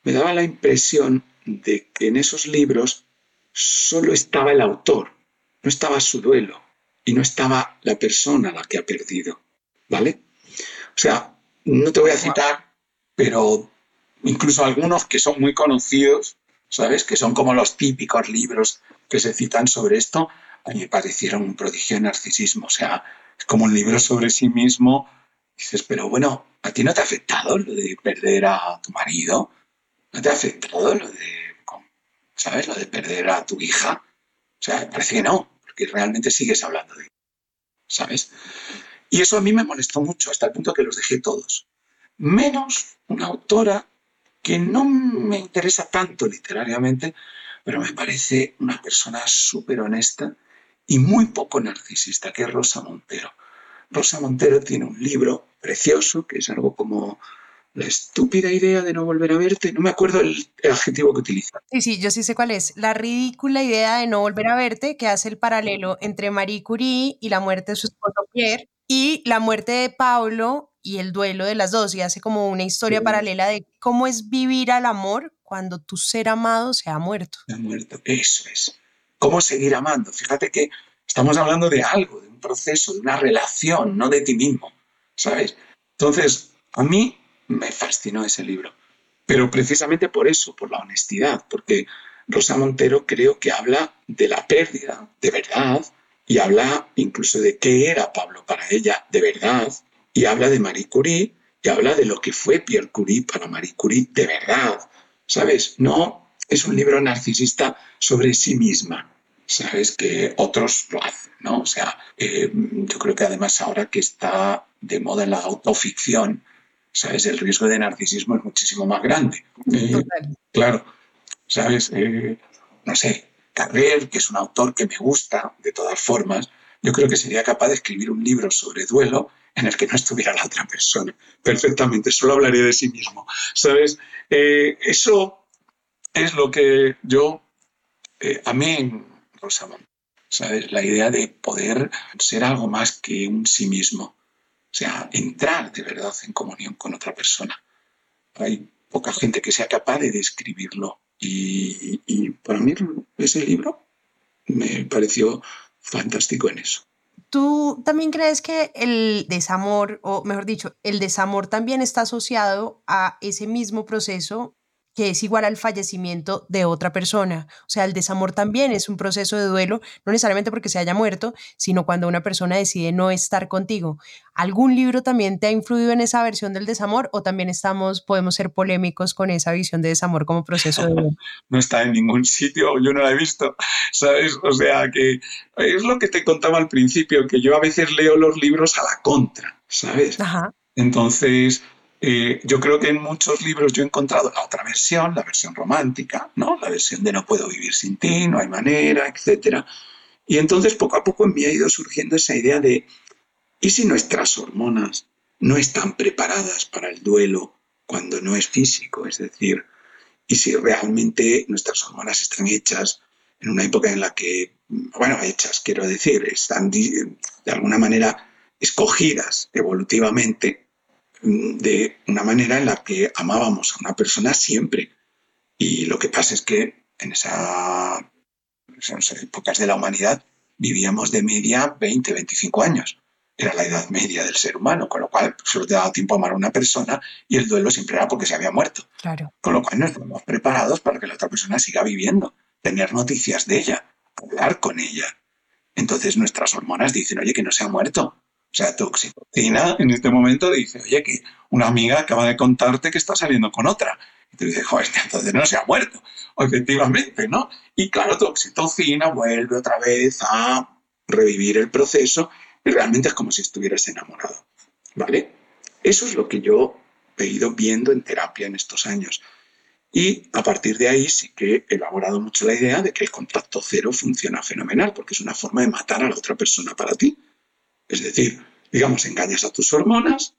me daba la impresión de que en esos libros solo estaba el autor, no estaba su duelo y no estaba la persona la que ha perdido, ¿vale? O sea, no te voy a citar, pero incluso algunos que son muy conocidos, ¿sabes? Que son como los típicos libros que se citan sobre esto, a mí me parecieron un prodigio de narcisismo. O sea, es como un libro sobre sí mismo. Dices, pero bueno, ¿a ti no te ha afectado lo de perder a tu marido? ¿No te ha afectado lo de, ¿sabes? Lo de perder a tu hija. O sea, parece que no, porque realmente sigues hablando de ¿sabes? Y eso a mí me molestó mucho, hasta el punto que los dejé todos. Menos una autora que no me interesa tanto literariamente, pero me parece una persona súper honesta y muy poco narcisista, que es Rosa Montero. Rosa Montero tiene un libro precioso, que es algo como la estúpida idea de no volver a verte. No me acuerdo el, adjetivo que utiliza. Sí, sí, yo sí sé cuál es. La ridícula idea de no volver a verte, que hace el paralelo entre Marie Curie y la muerte de su esposo Pierre, y la muerte de Pablo y el duelo de las dos, y hace como una historia paralela de cómo es vivir al amor cuando tu ser amado se ha muerto. Se ha muerto, eso es. ¿Cómo seguir amando? Fíjate que estamos hablando de algo, de un proceso, de una relación, no de ti mismo, ¿sabes? Entonces, a mí me fascinó ese libro. Pero precisamente por eso, por la honestidad, porque Rosa Montero creo que habla de la pérdida, de verdad, y habla incluso de qué era Pablo para ella, de verdad, y habla de Marie Curie, y habla de lo que fue Pierre Curie para Marie Curie, de verdad, ¿sabes? No es un libro narcisista sobre sí misma, ¿sabes? Que otros lo hacen, ¿no? O sea, eh, yo creo que además ahora que está de moda la autoficción, ¿sabes? El riesgo de narcisismo es muchísimo más grande. Eh, claro, ¿sabes? Eh, no sé, Carrer, que es un autor que me gusta de todas formas, yo creo que sería capaz de escribir un libro sobre duelo en el que no estuviera la otra persona. Perfectamente, solo hablaría de sí mismo. ¿Sabes? Eh, eso es lo que yo, a mí, Rosa, ¿sabes? La idea de poder ser algo más que un sí mismo. Sea, entrar de verdad en comunión con otra persona. Hay poca gente que sea capaz de describirlo. Y, para mí ese libro me pareció fantástico en eso. ¿Tú también crees que el desamor, o mejor dicho, el desamor también está asociado a ese mismo proceso que es igual al fallecimiento de otra persona. O sea, el desamor también es un proceso de duelo, no necesariamente porque se haya muerto, sino cuando una persona decide no estar contigo. ¿Algún libro también te ha influido en esa versión del desamor o también estamos, podemos ser polémicos con esa visión de desamor como proceso de duelo? no está en ningún sitio, yo no la he visto, ¿sabes? O sea, que es lo que te contaba al principio, que yo a veces leo los libros a la contra, ¿sabes? Ajá. Entonces, eh, yo creo que en muchos libros yo he encontrado la otra versión, la versión romántica, ¿no? La versión de no puedo vivir sin ti, no hay manera, etc. Y entonces poco a poco me ha ido surgiendo esa idea de, ¿y si nuestras hormonas no están preparadas para el duelo cuando no es físico? Es decir, ¿y si realmente nuestras hormonas están hechas en una época en la que, bueno, hechas, quiero decir, están de alguna manera escogidas evolutivamente de una manera en la que amábamos a una persona siempre. Y lo que pasa es que en, esa, esas épocas de la humanidad vivíamos de media 20, 25 años. Era la edad media del ser humano, con lo cual solo te daba tiempo a amar a una persona y el duelo siempre era porque se había muerto. Claro. Con lo cual no estamos preparados para que la otra persona siga viviendo, tener noticias de ella, hablar con ella. Entonces nuestras hormonas dicen, oye, que no se ha muerto, sea, tu oxitocina en este momento dice, oye, que una amiga acaba de contarte que está saliendo con otra. Y tú dices, joder, entonces no se ha muerto. O efectivamente, ¿no? Y claro, tu oxitocina vuelve otra vez a revivir el proceso y realmente es como si estuvieras enamorado. ¿Vale? Eso es lo que yo he ido viendo en terapia en estos años. Y a partir de ahí sí que he elaborado mucho la idea de que el contacto cero funciona fenomenal, porque es una forma de matar a la otra persona para ti. Es decir, digamos, engañas a tus hormonas,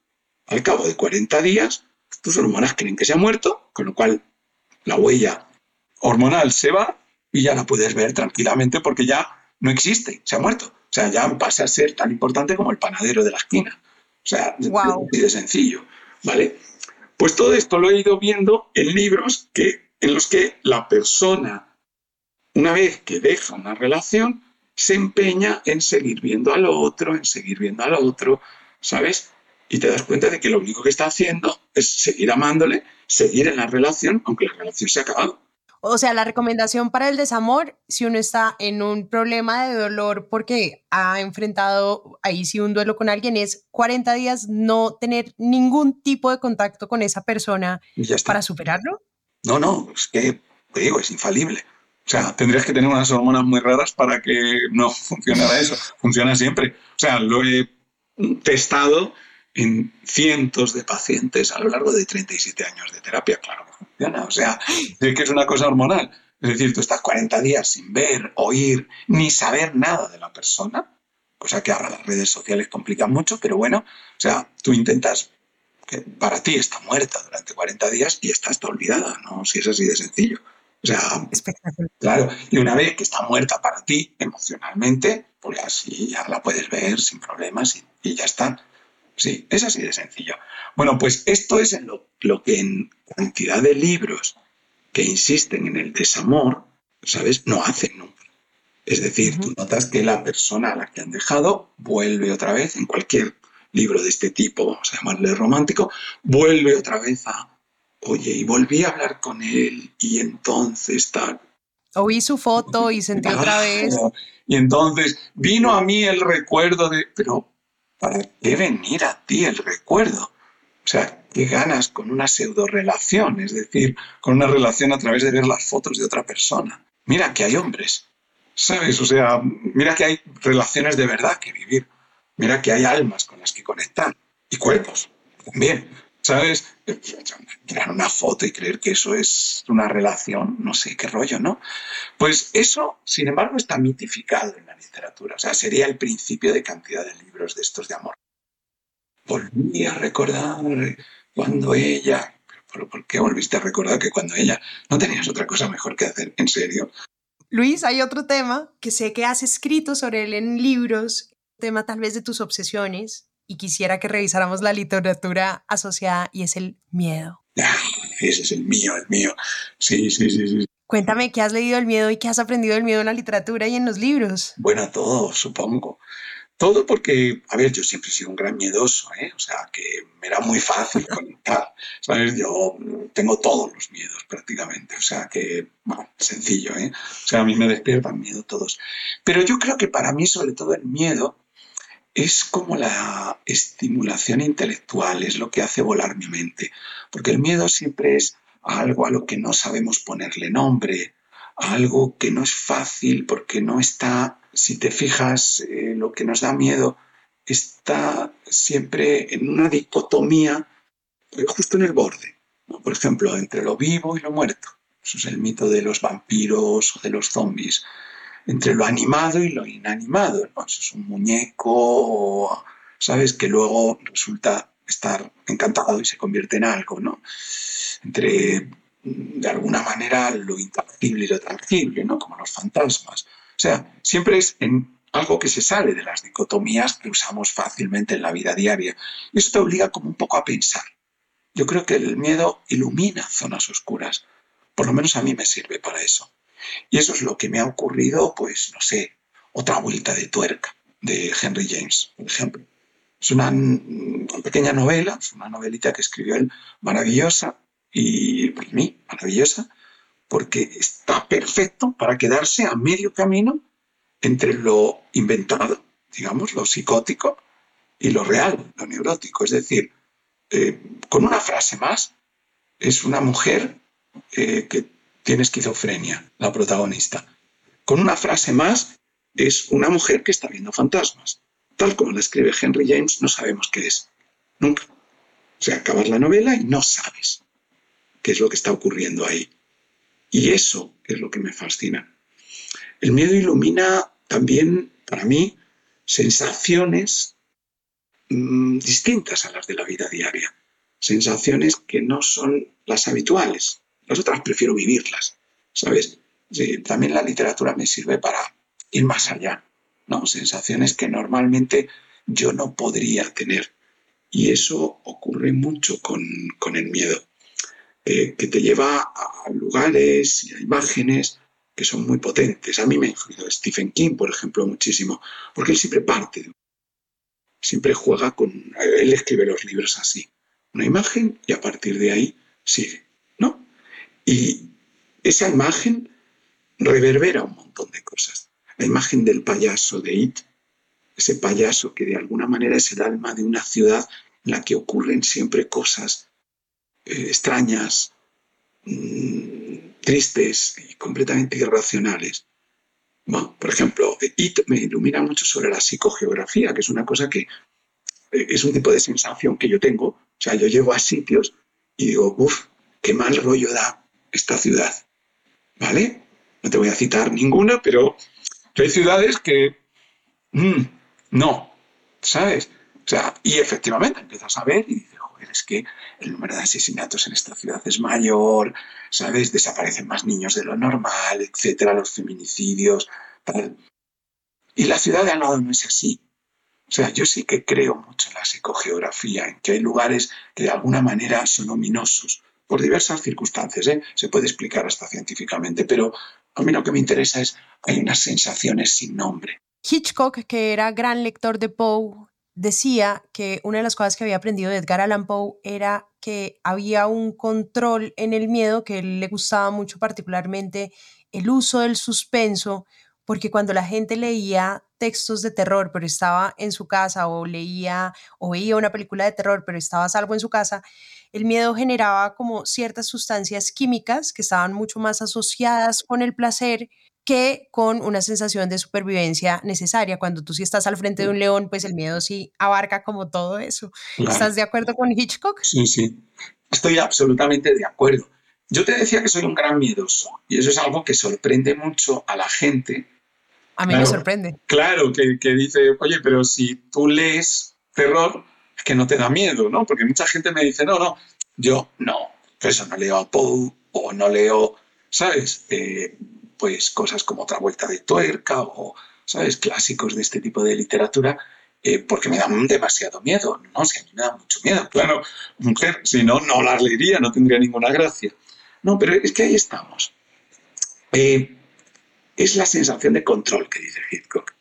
al cabo de 40 días, tus hormonas creen que se ha muerto, con lo cual la huella hormonal se va y ya la puedes ver tranquilamente porque ya no existe, se ha muerto. O sea, ya pasa a ser tan importante como el panadero de la esquina. O sea, wow. así de sencillo. ¿vale? Pues todo esto lo he ido viendo en libros que, en los que la persona, una vez que deja una relación, se empeña en seguir viendo al otro, en seguir viendo al otro, ¿sabes? Y te das cuenta de que lo único que está haciendo es seguir amándole, seguir en la relación, aunque la relación se ha acabado. O sea, la recomendación para el desamor, si uno está en un problema de dolor porque ha enfrentado ahí sí un duelo con alguien, es 40 días no tener ningún tipo de contacto con esa persona para superarlo. No, no, es que te digo, es infalible. O sea, tendrías que tener unas hormonas muy raras para que no funcionara eso. Funciona siempre. O sea, lo he testado en cientos de pacientes a lo largo de 37 años de terapia, claro que funciona. O sea, es que es una cosa hormonal. Es decir, tú estás 40 días sin ver, oír, ni saber nada de la persona, cosa que ahora las redes sociales complican mucho, pero bueno, o sea, tú intentas que para ti está muerta durante 40 días y está, está olvidada, ¿no? Si es así de sencillo. O sea, claro, y una vez que está muerta para ti emocionalmente, pues así ya la puedes ver sin problemas y, y ya está. Sí, es así de sencillo. Bueno, pues esto es lo, lo que en cantidad de libros que insisten en el desamor, ¿sabes? No hacen nunca. Es decir, tú notas que la persona a la que han dejado vuelve otra vez, en cualquier libro de este tipo, vamos a llamarle romántico, vuelve otra vez a, oye, y volví a hablar con él y entonces tal. Oí su foto y sentí otra vez. Y entonces vino a mí el recuerdo de, pero ¿para qué venir a ti el recuerdo? O sea, ¿qué ganas con una pseudo relación? Es decir, con una relación a través de ver las fotos de otra persona. Mira que hay hombres, ¿sabes? O sea, mira que hay relaciones de verdad que vivir. Mira que hay almas con las que conectar. Y cuerpos también. ¿Sabes? Crear una foto y creer que eso es una relación, no sé qué rollo, ¿no? Pues eso, sin embargo, está mitificado en la literatura. O sea, sería el principio de cantidad de libros de estos de amor. Volví a recordar cuando ella... ¿Pero por qué volviste a recordar que cuando ella no tenías otra cosa mejor que hacer? ¿En serio? Luis, hay otro tema que sé que has escrito sobre él en libros, tema tal vez de tus obsesiones, y quisiera que revisáramos la literatura asociada y es el miedo. Ah, ese es el mío, el mío. Sí, sí, sí, sí. Cuéntame qué has leído el miedo y qué has aprendido del miedo en la literatura y en los libros. Bueno, todo, supongo. Todo porque, a ver, yo siempre he sido un gran miedoso, ¿eh? O sea, que me era muy fácil conectar, ¿sabes? Yo tengo todos los miedos prácticamente, o sea, que, bueno, sencillo, ¿eh? O sea, a mí me despiertan miedo todos. Pero yo creo que para mí, sobre todo el miedo, es como la estimulación intelectual, es lo que hace volar mi mente, porque el miedo siempre es algo a lo que no sabemos ponerle nombre, algo que no es fácil porque no está, si te fijas, eh, lo que nos da miedo está siempre en una dicotomía eh, justo en el borde, por ejemplo, entre lo vivo y lo muerto. Eso es el mito de los vampiros o de los zombies entre lo animado y lo inanimado. ¿no? es un muñeco, ¿sabes? Que luego resulta estar encantado y se convierte en algo, ¿no? Entre, de alguna manera, lo intangible y lo tangible, ¿no? Como los fantasmas. O sea, siempre es en algo que se sale de las dicotomías que usamos fácilmente en la vida diaria. Y eso te obliga como un poco a pensar. Yo creo que el miedo ilumina zonas oscuras. Por lo menos a mí me sirve para eso. Y eso es lo que me ha ocurrido, pues, no sé, otra vuelta de tuerca de Henry James, por ejemplo. Es una, pequeña novela, es una novelita que escribió él, maravillosa, y para mí, maravillosa, porque está perfecto para quedarse a medio camino entre lo inventado, digamos, lo psicótico, y lo real, lo neurótico. Es decir, eh, con una frase más, es una mujer eh, que tiene esquizofrenia, la protagonista. Con una frase más, es una mujer que está viendo fantasmas. Tal como la escribe Henry James, no sabemos qué es. Nunca. O sea, acabas la novela y no sabes qué es lo que está ocurriendo ahí. Y eso es lo que me fascina. El miedo ilumina también, para mí, sensaciones mm, distintas a las de la vida diaria. Sensaciones que no son las habituales. Las otras prefiero vivirlas, ¿sabes? también la literatura me sirve para ir más allá, ¿no? Sensaciones que normalmente yo no podría tener. Y eso ocurre mucho con, el miedo, eh, que te lleva a lugares y a imágenes que son muy potentes. A mí me ha influido Stephen King, por ejemplo, muchísimo, porque él siempre parte, siempre juega con, él escribe los libros así, una imagen y a partir de ahí sigue. Y esa imagen reverbera un montón de cosas. La imagen del payaso de It, ese payaso que de alguna manera es el alma de una ciudad en la que ocurren siempre cosas eh, extrañas, mm, tristes y completamente irracionales. por ejemplo, IT me ilumina mucho sobre la psicogeografía, que es una cosa que eh, es un tipo de sensación que yo tengo. O sea, yo llego a sitios y digo, uff, qué mal rollo da esta ciudad. ¿Vale? No te voy a citar ninguna, pero hay ciudades que mm, no, ¿sabes? O sea, y efectivamente empiezas a ver y dices, es que el número de asesinatos en esta ciudad es mayor, ¿sabes? Desaparecen más niños de lo normal, etcétera, los feminicidios, tal. Y la ciudad de al no es así. O sea, yo sí que creo mucho en la psicogeografía, en que hay lugares que de alguna manera son ominosos, por diversas circunstancias, ¿eh? se puede explicar hasta científicamente, pero a mí lo que me interesa es, hay unas sensaciones sin nombre. Hitchcock, que era gran lector de Poe, decía que una de las cosas que había aprendido de Edgar Allan Poe era que había un control en el miedo que le gustaba mucho particularmente el uso del suspenso, porque cuando la gente leía textos de terror, pero estaba en su casa, o leía o veía una película de terror, pero estaba a salvo en su casa, el miedo generaba como ciertas sustancias químicas que estaban mucho más asociadas con el placer que con una sensación de supervivencia necesaria. Cuando tú sí estás al frente de un león, pues el miedo sí abarca como todo eso. ¿Estás de acuerdo con Hitchcock? Sí, sí, estoy absolutamente de acuerdo. Yo te decía que soy un gran miedoso y eso es algo que sorprende mucho a la gente. A mí me sorprende. Claro, que, que dice, oye, pero si tú lees terror, es que no te da miedo, ¿no? Porque mucha gente me dice, no, no, yo no, eso no leo a Poe o no leo, ¿sabes? Eh, pues cosas como Otra Vuelta de Tuerca o, ¿sabes?, clásicos de este tipo de literatura, eh, porque me dan demasiado miedo. No, si a mí me da mucho miedo. Claro, mujer, si no, no las leería, no tendría ninguna gracia. No, pero es que ahí estamos. Eh, es la sensación de control que dice Hitchcock.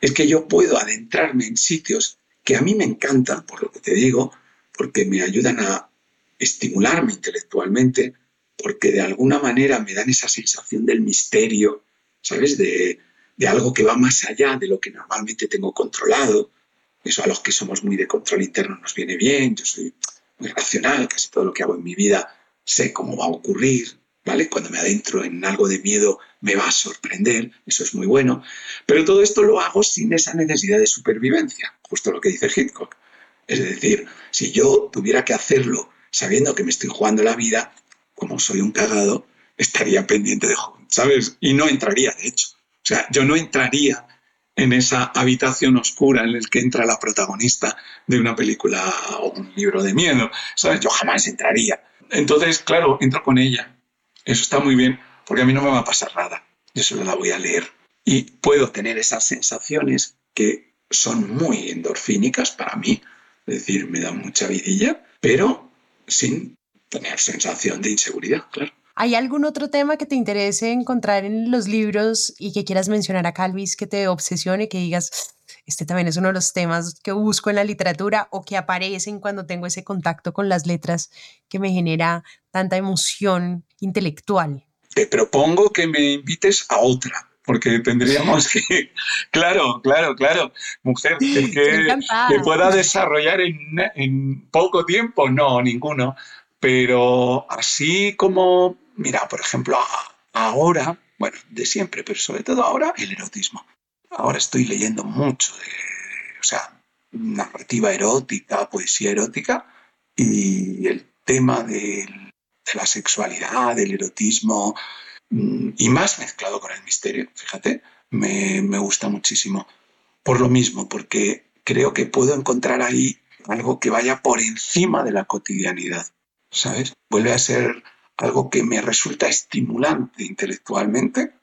Es que yo puedo adentrarme en sitios que a mí me encantan, por lo que te digo, porque me ayudan a estimularme intelectualmente, porque de alguna manera me dan esa sensación del misterio, ¿sabes? De, algo que va más allá de lo que normalmente tengo controlado. Eso a los que somos muy de control interno nos viene bien, yo soy muy racional, casi todo lo que hago en mi vida sé cómo va a ocurrir, ¿vale? Cuando me adentro en algo de miedo me va a sorprender, eso es muy bueno, pero todo esto lo hago sin esa necesidad de supervivencia, justo lo que dice Hitchcock. Es decir, si yo tuviera que hacerlo sabiendo que me estoy jugando la vida, como soy un cagado, estaría pendiente de ¿sabes? Y no entraría, de hecho. O sea, yo no entraría en esa habitación oscura en la que entra la protagonista de una película o un libro de miedo, ¿sabes? Yo jamás entraría. Entonces, claro, entro con ella. Eso está muy bien, porque a mí no me va a pasar nada. Yo solo la voy a leer. Y puedo tener esas sensaciones que son muy endorfínicas para mí. Es decir, me dan mucha vidilla, pero sin tener sensación de inseguridad, claro. ¿Hay algún otro tema que te interese encontrar en los libros y que quieras mencionar a Calvis que te obsesione, que digas, este también es uno de los temas que busco en la literatura o que aparecen cuando tengo ese contacto con las letras que me genera tanta emoción intelectual? Te propongo que me invites a otra, porque tendríamos que, claro, claro, claro, mujer, que, que pueda desarrollar en, en poco tiempo, no, ninguno pero así como, mira, por ejemplo, ahora, bueno, de siempre, pero sobre todo ahora, el erotismo. Ahora estoy leyendo mucho de, o sea, narrativa erótica, poesía erótica y el tema de la sexualidad, del erotismo mm, y más mezclado con el misterio, fíjate, me, me gusta muchísimo. Por lo mismo, porque creo que puedo encontrar ahí algo que vaya por encima de la cotidianidad. ¿sabes? Vuelve a ser algo que me resulta estimulante intelectualmente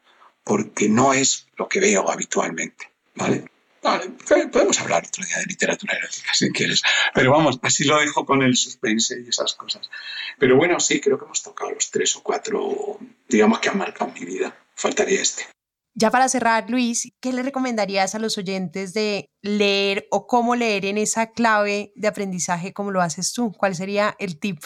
porque no es lo que veo habitualmente, ¿vale? Vale, podemos hablar otro día de literatura erótica si quieres. Pero vamos, así lo dejo con el suspense y esas cosas. Pero bueno, sí, creo que hemos tocado los tres o cuatro, digamos, que han marcado mi vida. Faltaría este. Ya para cerrar, Luis, ¿qué le recomendarías a los oyentes de leer o cómo leer en esa clave de aprendizaje como lo haces tú? ¿Cuál sería el tip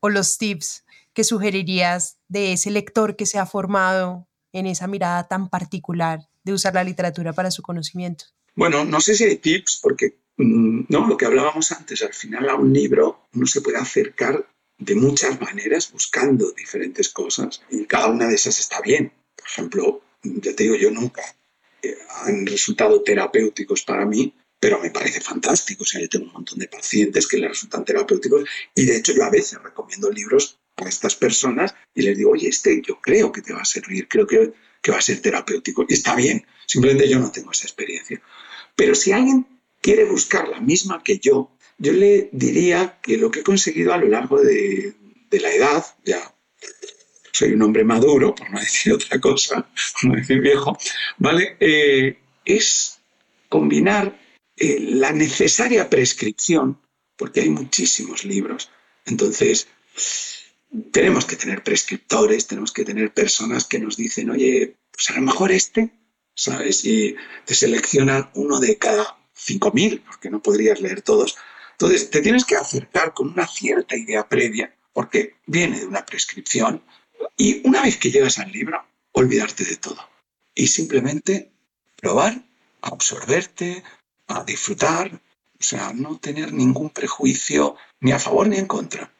o los tips que sugerirías de ese lector que se ha formado en esa mirada tan particular de usar la literatura para su conocimiento? Bueno, no sé si hay tips, porque mm, no, lo que hablábamos antes, al final a un libro uno se puede acercar de muchas maneras buscando diferentes cosas y cada una de esas está bien. Por ejemplo, ya te digo, yo nunca eh, han resultado terapéuticos para mí, pero me parece fantástico. O sea, yo tengo un montón de pacientes que les resultan terapéuticos y de hecho yo a veces recomiendo libros a estas personas y les digo, oye, este yo creo que te va a servir, creo que, que va a ser terapéutico. Y está bien, simplemente yo no tengo esa experiencia. Pero si alguien quiere buscar la misma que yo, yo le diría que lo que he conseguido a lo largo de, la edad, ya soy un hombre maduro, por no decir otra cosa, por no decir viejo, ¿vale? Eh, es combinar eh, la necesaria prescripción, porque hay muchísimos libros. Entonces, tenemos que tener prescriptores, tenemos que tener personas que nos dicen, oye, pues a lo mejor este, ¿sabes? Y te seleccionan uno de cada 5.000, porque no podrías leer todos. Entonces, te tienes que acercar con una cierta idea previa, porque viene de una prescripción, y una vez que llegas al libro, olvidarte de todo. Y simplemente probar, absorberte, a disfrutar, o sea, no tener ningún prejuicio ni a favor ni en contra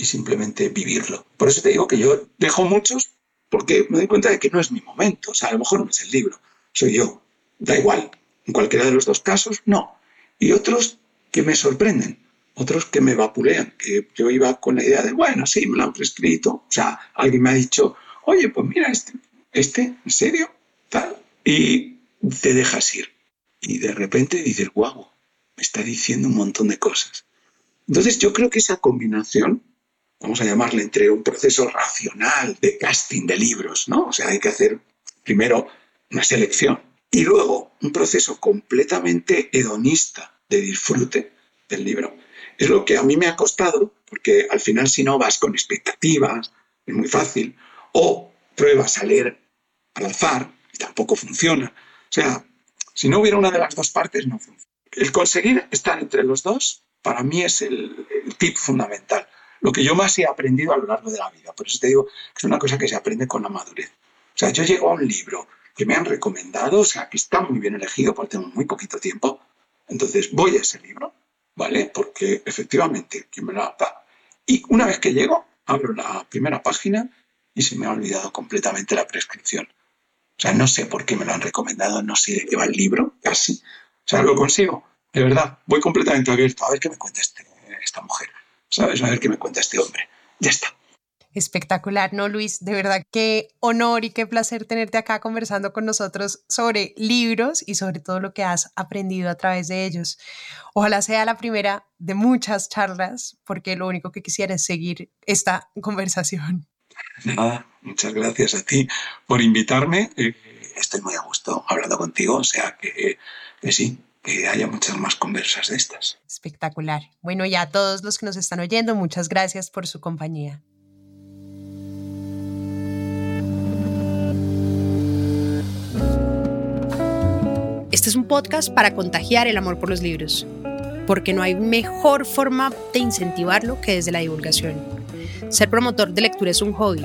y simplemente vivirlo. Por eso te digo que yo dejo muchos porque me doy cuenta de que no es mi momento, o sea, a lo mejor no es el libro, soy yo, da igual, en cualquiera de los dos casos, no. Y otros que me sorprenden, otros que me vapulean, que yo iba con la idea de, bueno, sí, me lo han prescrito, o sea, alguien me ha dicho, oye, pues mira, este, este, ¿en serio? Tal, y te dejas ir y de repente dices, guau, me está diciendo un montón de cosas. Entonces yo creo que esa combinación, vamos a llamarle entre un proceso racional de casting de libros, ¿no? O sea, hay que hacer primero una selección y luego un proceso completamente hedonista de disfrute del libro. Es lo que a mí me ha costado, porque al final si no vas con expectativas, es muy fácil, o pruebas a leer al azar y tampoco funciona. O sea, si no hubiera una de las dos partes, no funciona. El conseguir estar entre los dos, para mí es el, tip fundamental. Lo que yo más he aprendido a lo largo de la vida. Por eso te digo es una cosa que se aprende con la madurez. O sea, yo llego a un libro que me han recomendado, o sea, que está muy bien elegido porque tengo muy poquito tiempo. Entonces voy a ese libro, ¿vale? Porque efectivamente, quien me lo da. Y una vez que llego, abro la primera página y se me ha olvidado completamente la prescripción. O sea, no sé por qué me lo han recomendado, no sé de qué va el libro, casi. O sea, lo consigo, de verdad. Voy completamente abierto a ver qué me cuenta este, esta mujer, ¿sabes? A ver qué me cuenta este hombre. Ya está. Espectacular, ¿no, Luis? De verdad, qué honor y qué placer tenerte acá conversando con nosotros sobre libros y sobre todo lo que has aprendido a través de ellos. Ojalá sea la primera de muchas charlas, porque lo único que quisiera es seguir esta conversación. Nada, muchas gracias a ti por invitarme. Eh, estoy muy a gusto hablando contigo, o sea que, que sí, que haya muchas más conversas de estas. Espectacular. Bueno, y a todos los que nos están oyendo, muchas gracias por su compañía. Este es un podcast para contagiar el amor por los libros, porque no hay mejor forma de incentivarlo que desde la divulgación. Ser promotor de lectura es un hobby,